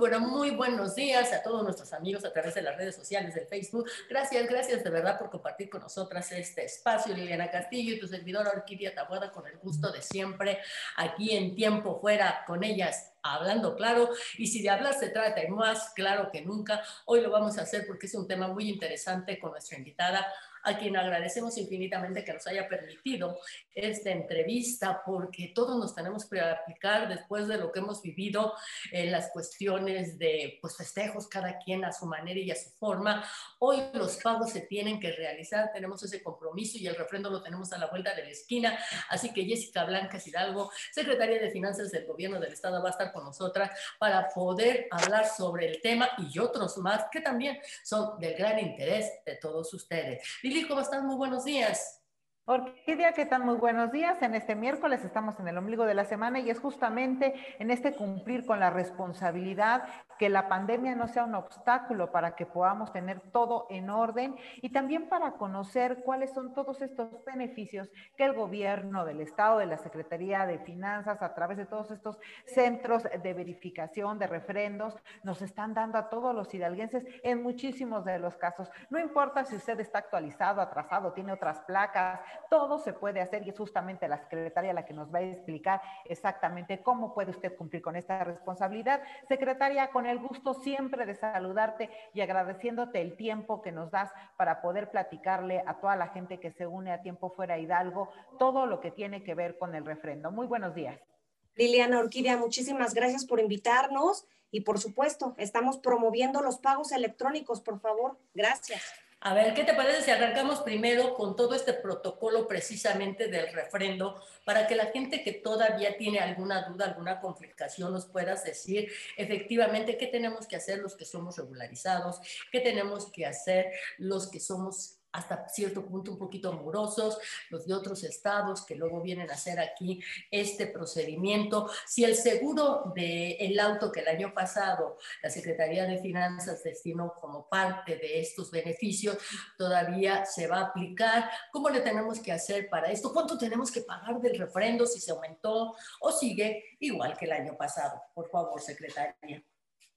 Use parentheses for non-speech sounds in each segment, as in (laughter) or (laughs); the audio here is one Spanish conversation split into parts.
pero muy buenos días a todos nuestros amigos a través de las redes sociales del Facebook. Gracias, gracias de verdad por compartir con nosotras este espacio. Liliana Castillo y tu servidora Orquídea Tabuada con el gusto de siempre aquí en tiempo fuera con ellas hablando claro. Y si de hablar se trata y más claro que nunca, hoy lo vamos a hacer porque es un tema muy interesante con nuestra invitada a quien agradecemos infinitamente que nos haya permitido esta entrevista, porque todos nos tenemos que aplicar después de lo que hemos vivido en las cuestiones de pues, festejos, cada quien a su manera y a su forma. Hoy los pagos se tienen que realizar, tenemos ese compromiso y el refrendo lo tenemos a la vuelta de la esquina. Así que Jessica Blanca Hidalgo, secretaria de Finanzas del Gobierno del Estado, va a estar con nosotras para poder hablar sobre el tema y otros más que también son del gran interés de todos ustedes. ¿Cómo estás? Muy buenos días. Orquídea, ¿qué tal? Muy buenos días. En este miércoles estamos en el ombligo de la semana y es justamente en este cumplir con la responsabilidad que la pandemia no sea un obstáculo para que podamos tener todo en orden y también para conocer cuáles son todos estos beneficios que el gobierno del Estado, de la Secretaría de Finanzas, a través de todos estos centros de verificación de refrendos, nos están dando a todos los hidalguenses en muchísimos de los casos. No importa si usted está actualizado, atrasado, tiene otras placas, todo se puede hacer y es justamente la secretaria la que nos va a explicar exactamente cómo puede usted cumplir con esta responsabilidad. Secretaria, con el gusto siempre de saludarte y agradeciéndote el tiempo que nos das para poder platicarle a toda la gente que se une a Tiempo Fuera Hidalgo todo lo que tiene que ver con el refrendo. Muy buenos días. Liliana Orquídea, muchísimas gracias por invitarnos y por supuesto, estamos promoviendo los pagos electrónicos, por favor. Gracias. A ver, ¿qué te parece si arrancamos primero con todo este protocolo precisamente del refrendo para que la gente que todavía tiene alguna duda, alguna complicación, nos puedas decir efectivamente qué tenemos que hacer los que somos regularizados, qué tenemos que hacer los que somos hasta cierto punto un poquito amorosos, los de otros estados que luego vienen a hacer aquí este procedimiento. Si el seguro del auto que el año pasado la Secretaría de Finanzas destinó como parte de estos beneficios, todavía se va a aplicar, ¿cómo le tenemos que hacer para esto? ¿Cuánto tenemos que pagar del refrendo si se aumentó o sigue igual que el año pasado? Por favor, Secretaría.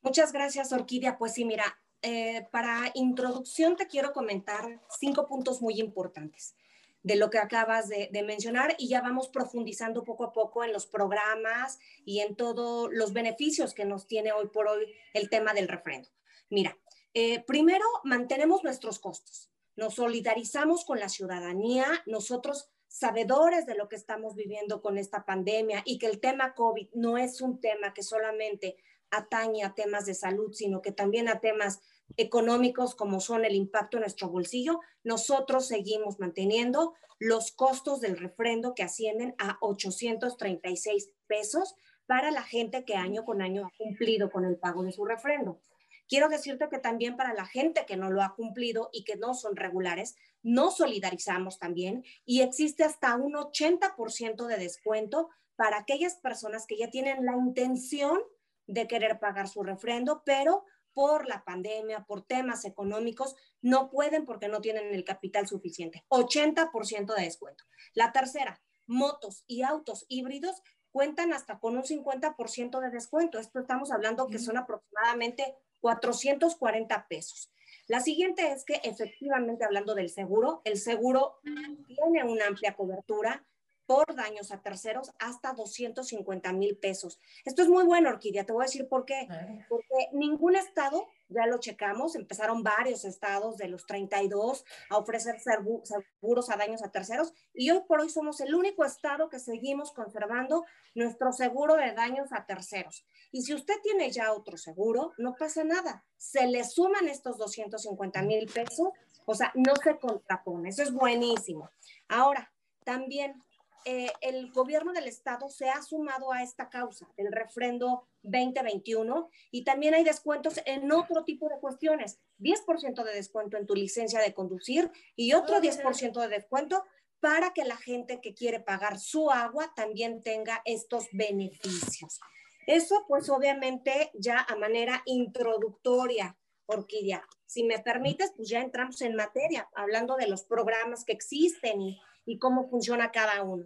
Muchas gracias, Orquídea. Pues sí, mira, eh, para introducción te quiero comentar cinco puntos muy importantes de lo que acabas de, mencionar y ya vamos profundizando poco a poco en los programas y en todos los beneficios que nos tiene hoy por hoy el tema del refrendo. Mira, eh, primero mantenemos nuestros costos, nos solidarizamos con la ciudadanía, nosotros sabedores de lo que estamos viviendo con esta pandemia y que el tema COVID no es un tema que solamente atañe a temas de salud, sino que también a temas económicos como son el impacto en nuestro bolsillo, nosotros seguimos manteniendo los costos del refrendo que ascienden a 836 pesos para la gente que año con año ha cumplido con el pago de su refrendo. Quiero decirte que también para la gente que no lo ha cumplido y que no son regulares, nos solidarizamos también y existe hasta un 80% de descuento para aquellas personas que ya tienen la intención de querer pagar su refrendo, pero por la pandemia, por temas económicos, no pueden porque no tienen el capital suficiente. 80% de descuento. La tercera, motos y autos híbridos cuentan hasta con un 50% de descuento. Esto estamos hablando que son aproximadamente 440 pesos. La siguiente es que efectivamente hablando del seguro, el seguro tiene una amplia cobertura, por daños a terceros hasta 250 mil pesos. Esto es muy bueno, Orquídea, te voy a decir por qué. Porque ningún estado, ya lo checamos, empezaron varios estados de los 32 a ofrecer seguros a daños a terceros y hoy por hoy somos el único estado que seguimos conservando nuestro seguro de daños a terceros. Y si usted tiene ya otro seguro, no pasa nada. Se le suman estos 250 mil pesos, o sea, no se contrapone. Eso es buenísimo. Ahora, también eh, el gobierno del estado se ha sumado a esta causa del refrendo 2021 y también hay descuentos en otro tipo de cuestiones, 10% de descuento en tu licencia de conducir y otro 10% de descuento para que la gente que quiere pagar su agua también tenga estos beneficios. Eso pues obviamente ya a manera introductoria, Orquídea. Si me permites, pues ya entramos en materia, hablando de los programas que existen y, y cómo funciona cada uno.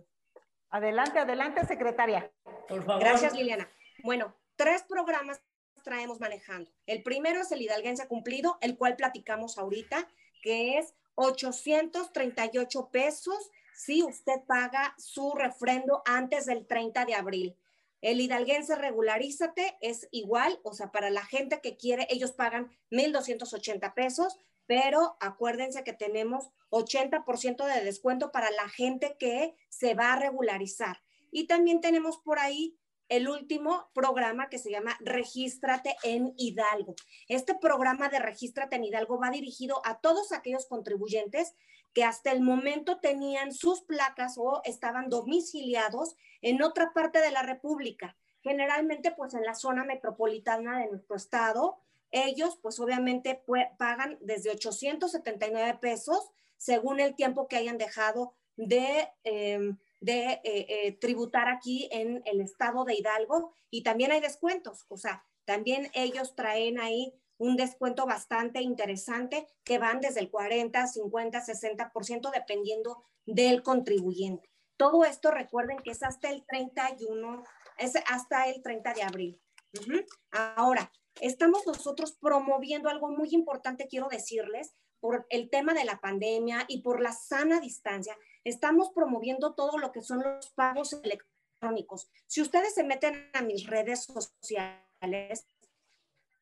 Adelante, adelante, secretaria. Por favor. Gracias, Liliana. Bueno, tres programas traemos manejando. El primero es el hidalguense cumplido, el cual platicamos ahorita, que es 838 pesos si usted paga su refrendo antes del 30 de abril. El hidalguense regularízate es igual, o sea, para la gente que quiere, ellos pagan 1.280 pesos, pero acuérdense que tenemos 80% de descuento para la gente que se va a regularizar. Y también tenemos por ahí el último programa que se llama Regístrate en Hidalgo. Este programa de Regístrate en Hidalgo va dirigido a todos aquellos contribuyentes que hasta el momento tenían sus placas o estaban domiciliados en otra parte de la República, generalmente pues en la zona metropolitana de nuestro estado. Ellos pues obviamente pagan desde 879 pesos según el tiempo que hayan dejado de... Em, eh, eh, tributar aquí en el estado de Hidalgo y también hay descuentos, o sea, también ellos traen ahí un descuento bastante interesante que van desde el 40, 50, 60% dependiendo del contribuyente. Todo esto recuerden que es hasta el 31, es hasta el 30 de abril. Ahora, estamos nosotros promoviendo algo muy importante, quiero decirles, por el tema de la pandemia y por la sana distancia, estamos promoviendo todo lo que son los pagos electrónicos. Si ustedes se meten a mis redes sociales,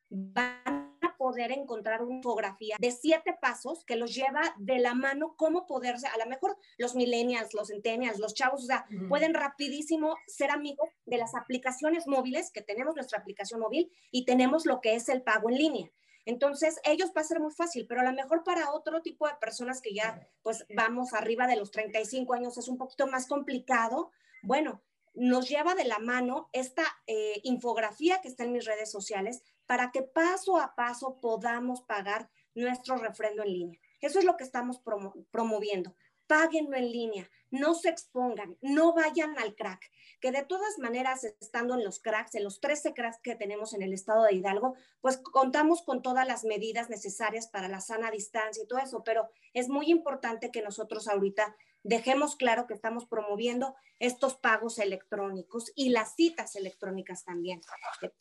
van poder encontrar una fotografía de siete pasos que los lleva de la mano cómo poderse, a lo mejor los millennials, los centennials, los chavos, o sea, pueden rapidísimo ser amigos de las aplicaciones móviles, que tenemos nuestra aplicación móvil y tenemos lo que es el pago en línea. Entonces, ellos va a ser muy fácil, pero a lo mejor para otro tipo de personas que ya, pues, vamos arriba de los 35 años es un poquito más complicado. Bueno, nos lleva de la mano esta eh, infografía que está en mis redes sociales para que paso a paso podamos pagar nuestro refrendo en línea. Eso es lo que estamos promoviendo. Páguenlo en línea, no se expongan, no vayan al crack que de todas maneras, estando en los cracks, en los 13 cracks que tenemos en el estado de Hidalgo, pues contamos con todas las medidas necesarias para la sana distancia y todo eso, pero es muy importante que nosotros ahorita dejemos claro que estamos promoviendo estos pagos electrónicos y las citas electrónicas también. Eh,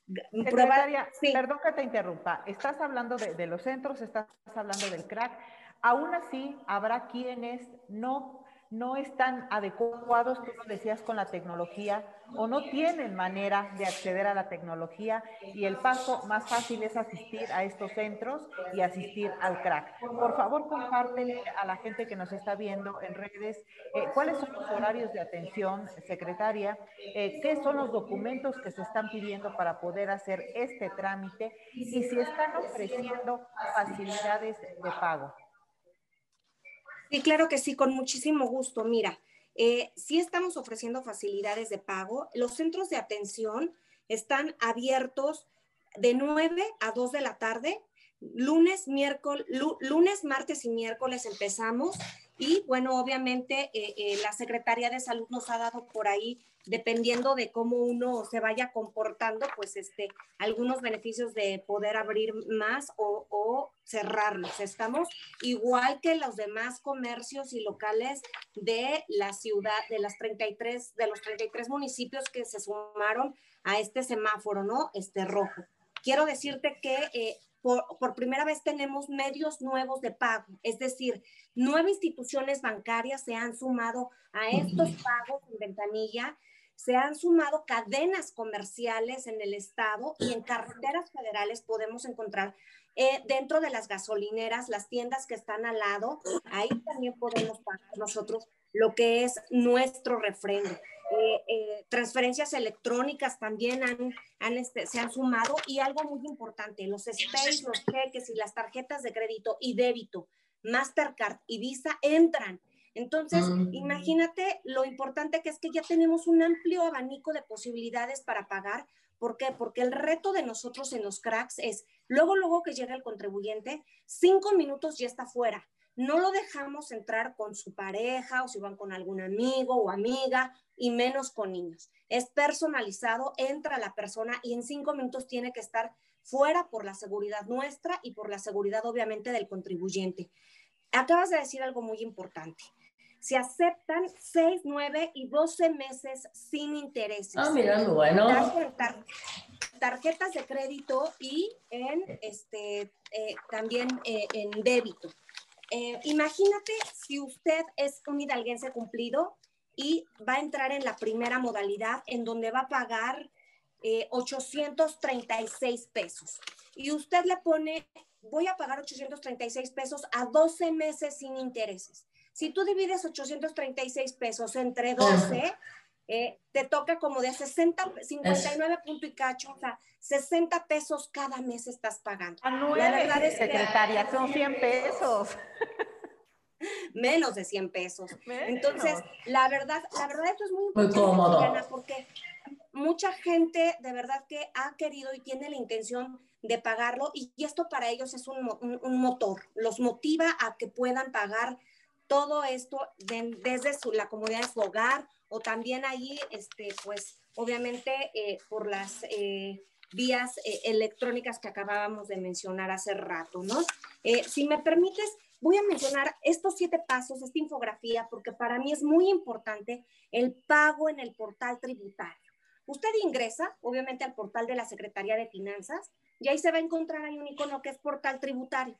Secretaria, perdón que te interrumpa, estás hablando de, de los centros, estás hablando del crack, aún así habrá quienes no no están adecuados, tú lo decías, con la tecnología o no tienen manera de acceder a la tecnología y el paso más fácil es asistir a estos centros y asistir al crack. Por favor, compártele a la gente que nos está viendo en redes eh, cuáles son los horarios de atención, secretaria, eh, qué son los documentos que se están pidiendo para poder hacer este trámite y si están ofreciendo facilidades de pago. Sí, claro que sí, con muchísimo gusto. Mira, eh, sí estamos ofreciendo facilidades de pago. Los centros de atención están abiertos de 9 a 2 de la tarde. Lunes, miércoles, lunes, martes y miércoles empezamos. Y bueno, obviamente eh, eh, la Secretaría de Salud nos ha dado por ahí dependiendo de cómo uno se vaya comportando, pues este, algunos beneficios de poder abrir más o, o cerrarlos. Estamos igual que los demás comercios y locales de la ciudad, de las 33, de los 33 municipios que se sumaron a este semáforo, ¿no? Este rojo. Quiero decirte que eh, por, por, primera vez tenemos medios nuevos de pago, es decir, nueve instituciones bancarias se han sumado a estos pagos en ventanilla se han sumado cadenas comerciales en el estado y en carreteras federales podemos encontrar eh, dentro de las gasolineras, las tiendas que están al lado, ahí también podemos pagar nosotros lo que es nuestro refrendo. Eh, eh, transferencias electrónicas también han, han este, se han sumado y algo muy importante, los SPACE, los cheques y las tarjetas de crédito y débito, Mastercard y Visa entran entonces, mm. imagínate lo importante que es que ya tenemos un amplio abanico de posibilidades para pagar. ¿Por qué? Porque el reto de nosotros en los cracks es, luego, luego que llega el contribuyente, cinco minutos ya está fuera. No lo dejamos entrar con su pareja o si van con algún amigo o amiga y menos con niños. Es personalizado, entra la persona y en cinco minutos tiene que estar fuera por la seguridad nuestra y por la seguridad obviamente del contribuyente. Acabas de decir algo muy importante. Se aceptan 6, 9 y 12 meses sin intereses. Ah, mirando, bueno. tarjetas de crédito y en este eh, también eh, en débito. Eh, imagínate si usted es un hidalguense cumplido y va a entrar en la primera modalidad en donde va a pagar 836 pesos. Y usted le pone, voy a pagar 836 pesos a 12 meses sin intereses. Si tú divides 836 pesos entre 12, eh, te toca como de 60, 59 punto y cacho, o sea, 60 pesos cada mes estás pagando. la verdad es secretaria, son 100 (laughs) pesos. Menos de 100 pesos. Entonces, la verdad, la verdad esto es muy importante, porque mucha gente de verdad que ha querido y tiene la intención de pagarlo y, esto para ellos es un, un, motor, los motiva a que puedan pagar todo esto desde su, la comodidad de su hogar o también ahí, este, pues, obviamente eh, por las eh, vías eh, electrónicas que acabábamos de mencionar hace rato, ¿no? si me permites, voy a mencionar estos siete pasos, esta infografía, porque para mí es muy importante el pago en el portal tributario. Usted ingresa, obviamente, al portal de la Secretaría de Finanzas y ahí se va a encontrar, hay un icono que es portal tributario.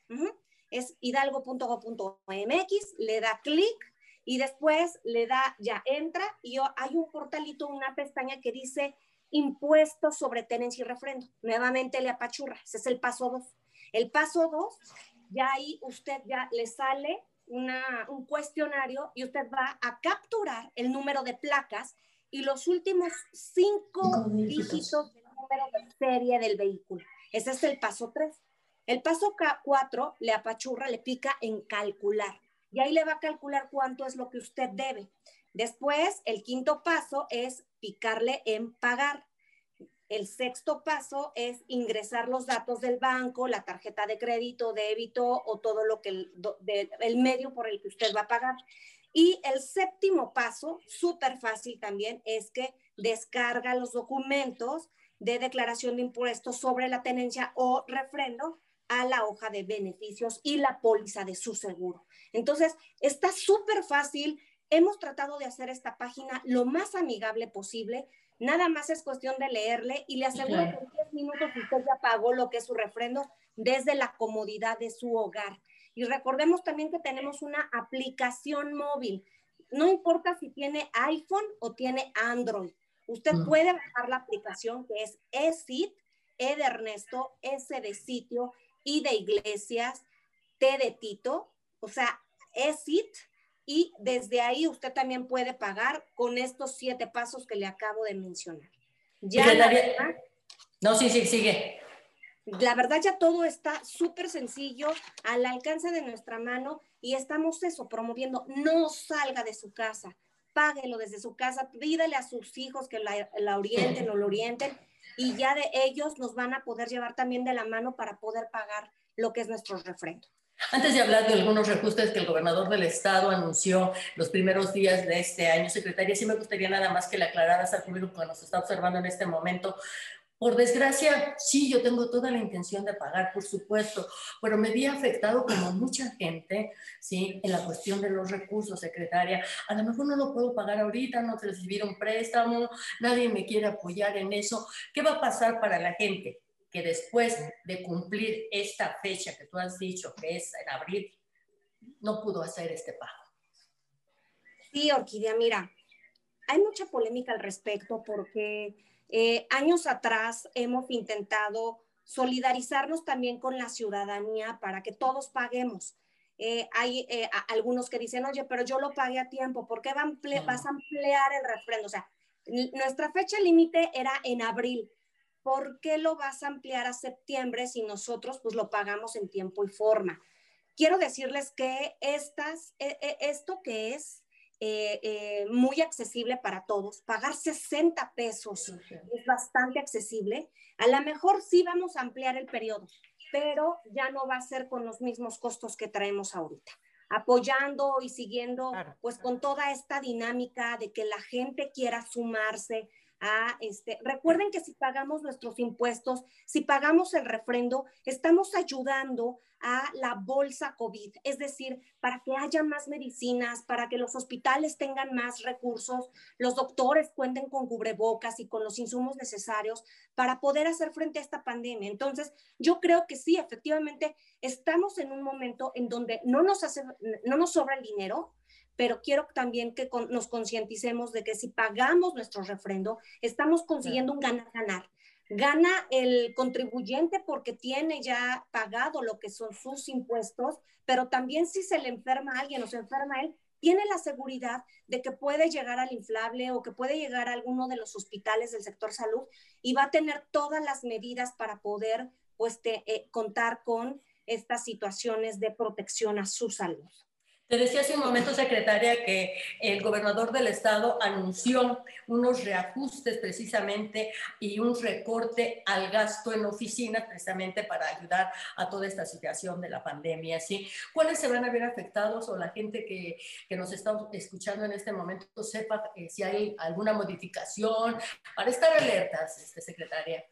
Es hidalgo.go.mx, le da clic y después le da, ya entra y hay un portalito, una pestaña que dice impuestos sobre tenencia y refrendo. Nuevamente le apachurra, ese es el paso dos. El paso dos, ya ahí usted ya le sale una, un cuestionario y usted va a capturar el número de placas y los últimos cinco, dígitos del número de serie del vehículo. Ese es el paso tres. El paso cuatro le apachurra, le pica en calcular y ahí le va a calcular cuánto es lo que usted debe. Después, el quinto paso es picarle en pagar. El sexto paso es ingresar los datos del banco, la tarjeta de crédito, débito o todo lo que el, el medio por el que usted va a pagar. Y el séptimo paso, súper fácil también, es que descarga los documentos de declaración de impuestos sobre la tenencia o refrendo a la hoja de beneficios y la póliza de su seguro. Entonces, está súper fácil. Hemos tratado de hacer esta página lo más amigable posible. Nada más es cuestión de leerle y le aseguro que en 10 minutos usted ya pagó lo que es su refrendo desde la comodidad de su hogar. Y recordemos también que tenemos una aplicación móvil. No importa si tiene iPhone o tiene Android. Usted mm. puede bajar la aplicación que es ESIT, E de Ernesto, S de sitio, I de iglesias, T de Tito, o sea, ESIT. Y desde ahí usted también puede pagar con estos siete pasos que le acabo de mencionar. Ya no, sí, sí, sigue la verdad ya todo está súper sencillo, al alcance de nuestra mano y estamos eso, promoviendo, no salga de su casa, páguelo desde su casa, pídale a sus hijos que la, orienten o lo orienten y ya de ellos nos van a poder llevar también de la mano para poder pagar lo que es nuestro refrendo. Antes de hablar de algunos reajustes que el gobernador del estado anunció los primeros días de este año, secretaria, sí me gustaría nada más que le aclararas al público que nos está observando en este momento por desgracia, sí, yo tengo toda la intención de pagar, por supuesto, pero me vi afectado como mucha gente, ¿sí? En la cuestión de los recursos, secretaria. A lo mejor no lo puedo pagar ahorita, no recibir un préstamo, nadie me quiere apoyar en eso. ¿Qué va a pasar para la gente que después de cumplir esta fecha que tú has dicho, que es en abril, no pudo hacer este pago? Sí, Orquídea, mira, hay mucha polémica al respecto porque eh, años atrás hemos intentado solidarizarnos también con la ciudadanía para que todos paguemos. Eh, hay eh, algunos que dicen, oye, pero yo lo pagué a tiempo, ¿por qué vas a ampliar el refrendo? O sea, nuestra fecha límite era en abril. ¿Por qué lo vas a ampliar a septiembre si nosotros pues lo pagamos en tiempo y forma? Quiero decirles que estas, esto que es eh, eh, muy accesible para todos. Pagar 60 pesos es bastante accesible. A lo mejor sí vamos a ampliar el periodo, pero ya no va a ser con los mismos costos que traemos ahorita. Apoyando y siguiendo, pues con toda esta dinámica de que la gente quiera sumarse a este. Recuerden que si pagamos nuestros impuestos, si pagamos el refrendo, estamos ayudando a la bolsa COVID, es decir, para que haya más medicinas, para que los hospitales tengan más recursos, los doctores cuenten con cubrebocas y con los insumos necesarios para poder hacer frente a esta pandemia. Entonces, yo creo que sí, efectivamente, estamos en un momento en donde no nos, hace, no nos sobra el dinero, pero quiero también que nos concienticemos de que si pagamos nuestro refrendo, estamos consiguiendo un ganar-ganar. Gana el contribuyente porque tiene ya pagado lo que son sus impuestos, pero también si se le enferma a alguien o se enferma él, tiene la seguridad de que puede llegar al inflable o que puede llegar a alguno de los hospitales del sector salud y va a tener todas las medidas para poder pues, eh, contar con estas situaciones de protección a su salud. Te decía hace un momento, secretaria, que el gobernador del estado anunció unos reajustes precisamente y un recorte al gasto en oficinas precisamente para ayudar a toda esta situación de la pandemia. ¿sí? ¿Cuáles se van a ver afectados o la gente que, que nos está escuchando en este momento sepa eh, si hay alguna modificación para estar alertas, este, secretaria?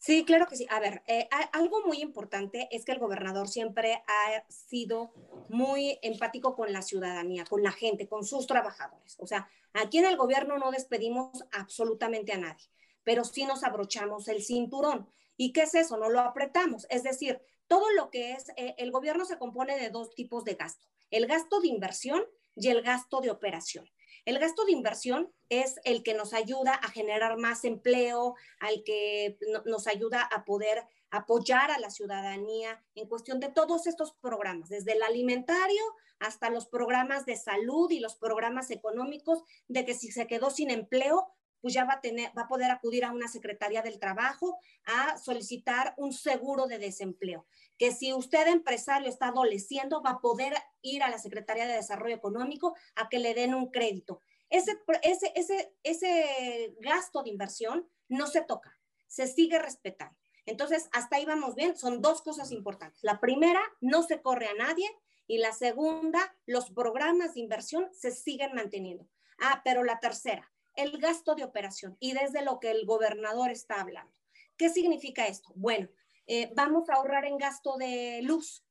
Sí, claro que sí. A ver, eh, algo muy importante es que el gobernador siempre ha sido muy empático con la ciudadanía, con la gente, con sus trabajadores. O sea, aquí en el gobierno no despedimos absolutamente a nadie, pero sí nos abrochamos el cinturón. ¿Y qué es eso? No lo apretamos. Es decir, todo lo que es, eh, el gobierno se compone de dos tipos de gasto, el gasto de inversión y el gasto de operación. El gasto de inversión es el que nos ayuda a generar más empleo, al que nos ayuda a poder apoyar a la ciudadanía en cuestión de todos estos programas, desde el alimentario hasta los programas de salud y los programas económicos, de que si se quedó sin empleo, pues ya va a, tener, va a poder acudir a una Secretaría del Trabajo a solicitar un seguro de desempleo. Que si usted empresario está adoleciendo, va a poder ir a la Secretaría de Desarrollo Económico a que le den un crédito. Ese, ese, ese, ese gasto de inversión no se toca, se sigue respetando. Entonces, hasta ahí vamos bien. Son dos cosas importantes. La primera, no se corre a nadie. Y la segunda, los programas de inversión se siguen manteniendo. Ah, pero la tercera, el gasto de operación y desde lo que el gobernador está hablando. ¿Qué significa esto? Bueno, eh, vamos a ahorrar en gasto de luz.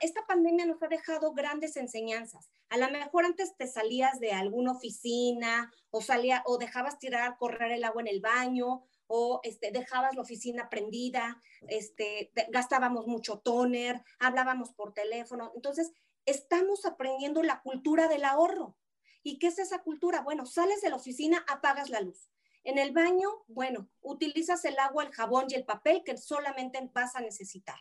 esta pandemia nos ha dejado grandes enseñanzas. A lo mejor antes te salías de alguna oficina o salía o dejabas tirar, correr el agua en el baño o este, dejabas la oficina prendida, este, gastábamos mucho toner, hablábamos por teléfono. Entonces, estamos aprendiendo la cultura del ahorro. ¿Y qué es esa cultura? Bueno, sales de la oficina, apagas la luz. En el baño, bueno, utilizas el agua, el jabón y el papel que solamente vas a necesitar.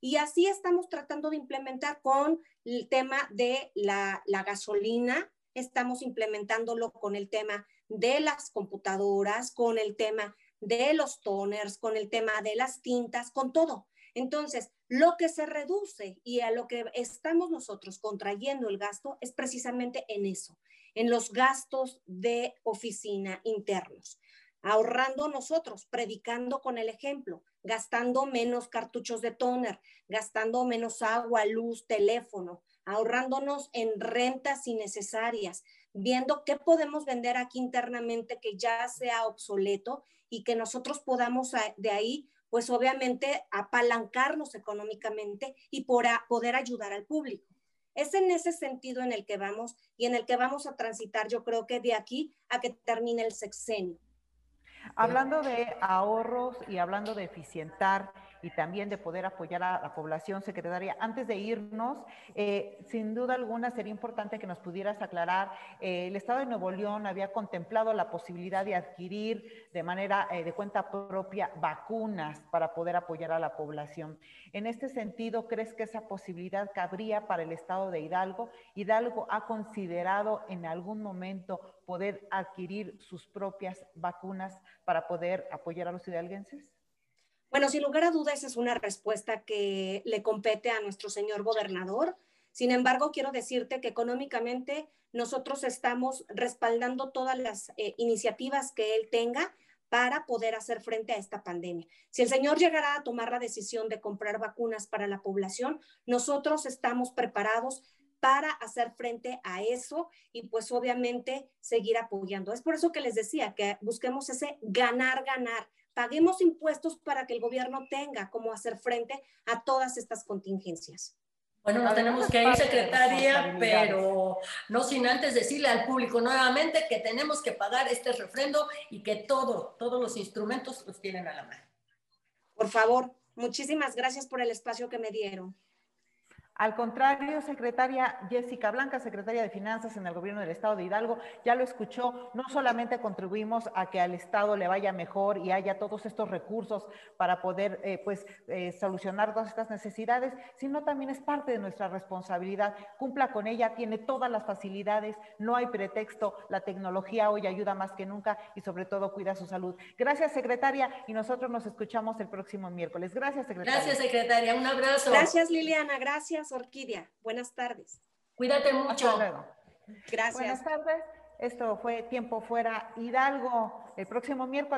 Y así estamos tratando de implementar con el tema de la, gasolina, estamos implementándolo con el tema de las computadoras, con el tema de los toners, con el tema de las tintas, con todo. Entonces, lo que se reduce y a lo que estamos nosotros contrayendo el gasto es precisamente en eso, en los gastos de oficina internos, ahorrando nosotros, predicando con el ejemplo, gastando menos cartuchos de toner, gastando menos agua, luz, teléfono, ahorrándonos en rentas innecesarias, viendo qué podemos vender aquí internamente que ya sea obsoleto y que nosotros podamos de ahí, pues obviamente apalancarnos económicamente y por poder ayudar al público. Es en ese sentido en el que vamos y en el que vamos a transitar, yo creo que de aquí a que termine el sexenio. Hablando de ahorros y hablando de eficientar y también de poder apoyar a la población secretaria, antes de irnos, eh, sin duda alguna sería importante que nos pudieras aclarar, eh, el Estado de Nuevo León había contemplado la posibilidad de adquirir de manera eh, de cuenta propia vacunas para poder apoyar a la población. En este sentido, ¿crees que esa posibilidad cabría para el Estado de Hidalgo? ¿Hidalgo ha considerado en algún momento poder adquirir sus propias vacunas para poder apoyar a los hidalguenses? Bueno, sin lugar a dudas, esa es una respuesta que le compete a nuestro señor gobernador. Sin embargo, quiero decirte que económicamente nosotros estamos respaldando todas las eh, iniciativas que él tenga para poder hacer frente a esta pandemia. Si el señor llegara a tomar la decisión de comprar vacunas para la población, nosotros estamos preparados para hacer frente a eso y pues obviamente seguir apoyando. Es por eso que les decía que busquemos ese ganar, ganar, paguemos impuestos para que el gobierno tenga cómo hacer frente a todas estas contingencias. Bueno, nos tenemos que ir, secretaria, pero no sin antes decirle al público nuevamente que tenemos que pagar este refrendo y que todo, todos los instrumentos los tienen a la mano. Por favor, muchísimas gracias por el espacio que me dieron. Al contrario, secretaria Jessica Blanca, secretaria de Finanzas en el gobierno del Estado de Hidalgo, ya lo escuchó, no solamente contribuimos a que al Estado le vaya mejor y haya todos estos recursos para poder eh, pues, eh, solucionar todas estas necesidades, sino también es parte de nuestra responsabilidad. Cumpla con ella, tiene todas las facilidades, no hay pretexto, la tecnología hoy ayuda más que nunca y sobre todo cuida su salud. Gracias, secretaria, y nosotros nos escuchamos el próximo miércoles. Gracias, secretaria. Gracias, secretaria. Un abrazo. Gracias, Liliana. Gracias. Orquídea. Buenas tardes. Cuídate mucho. Gracias. Buenas tardes. Esto fue Tiempo Fuera Hidalgo. El próximo miércoles.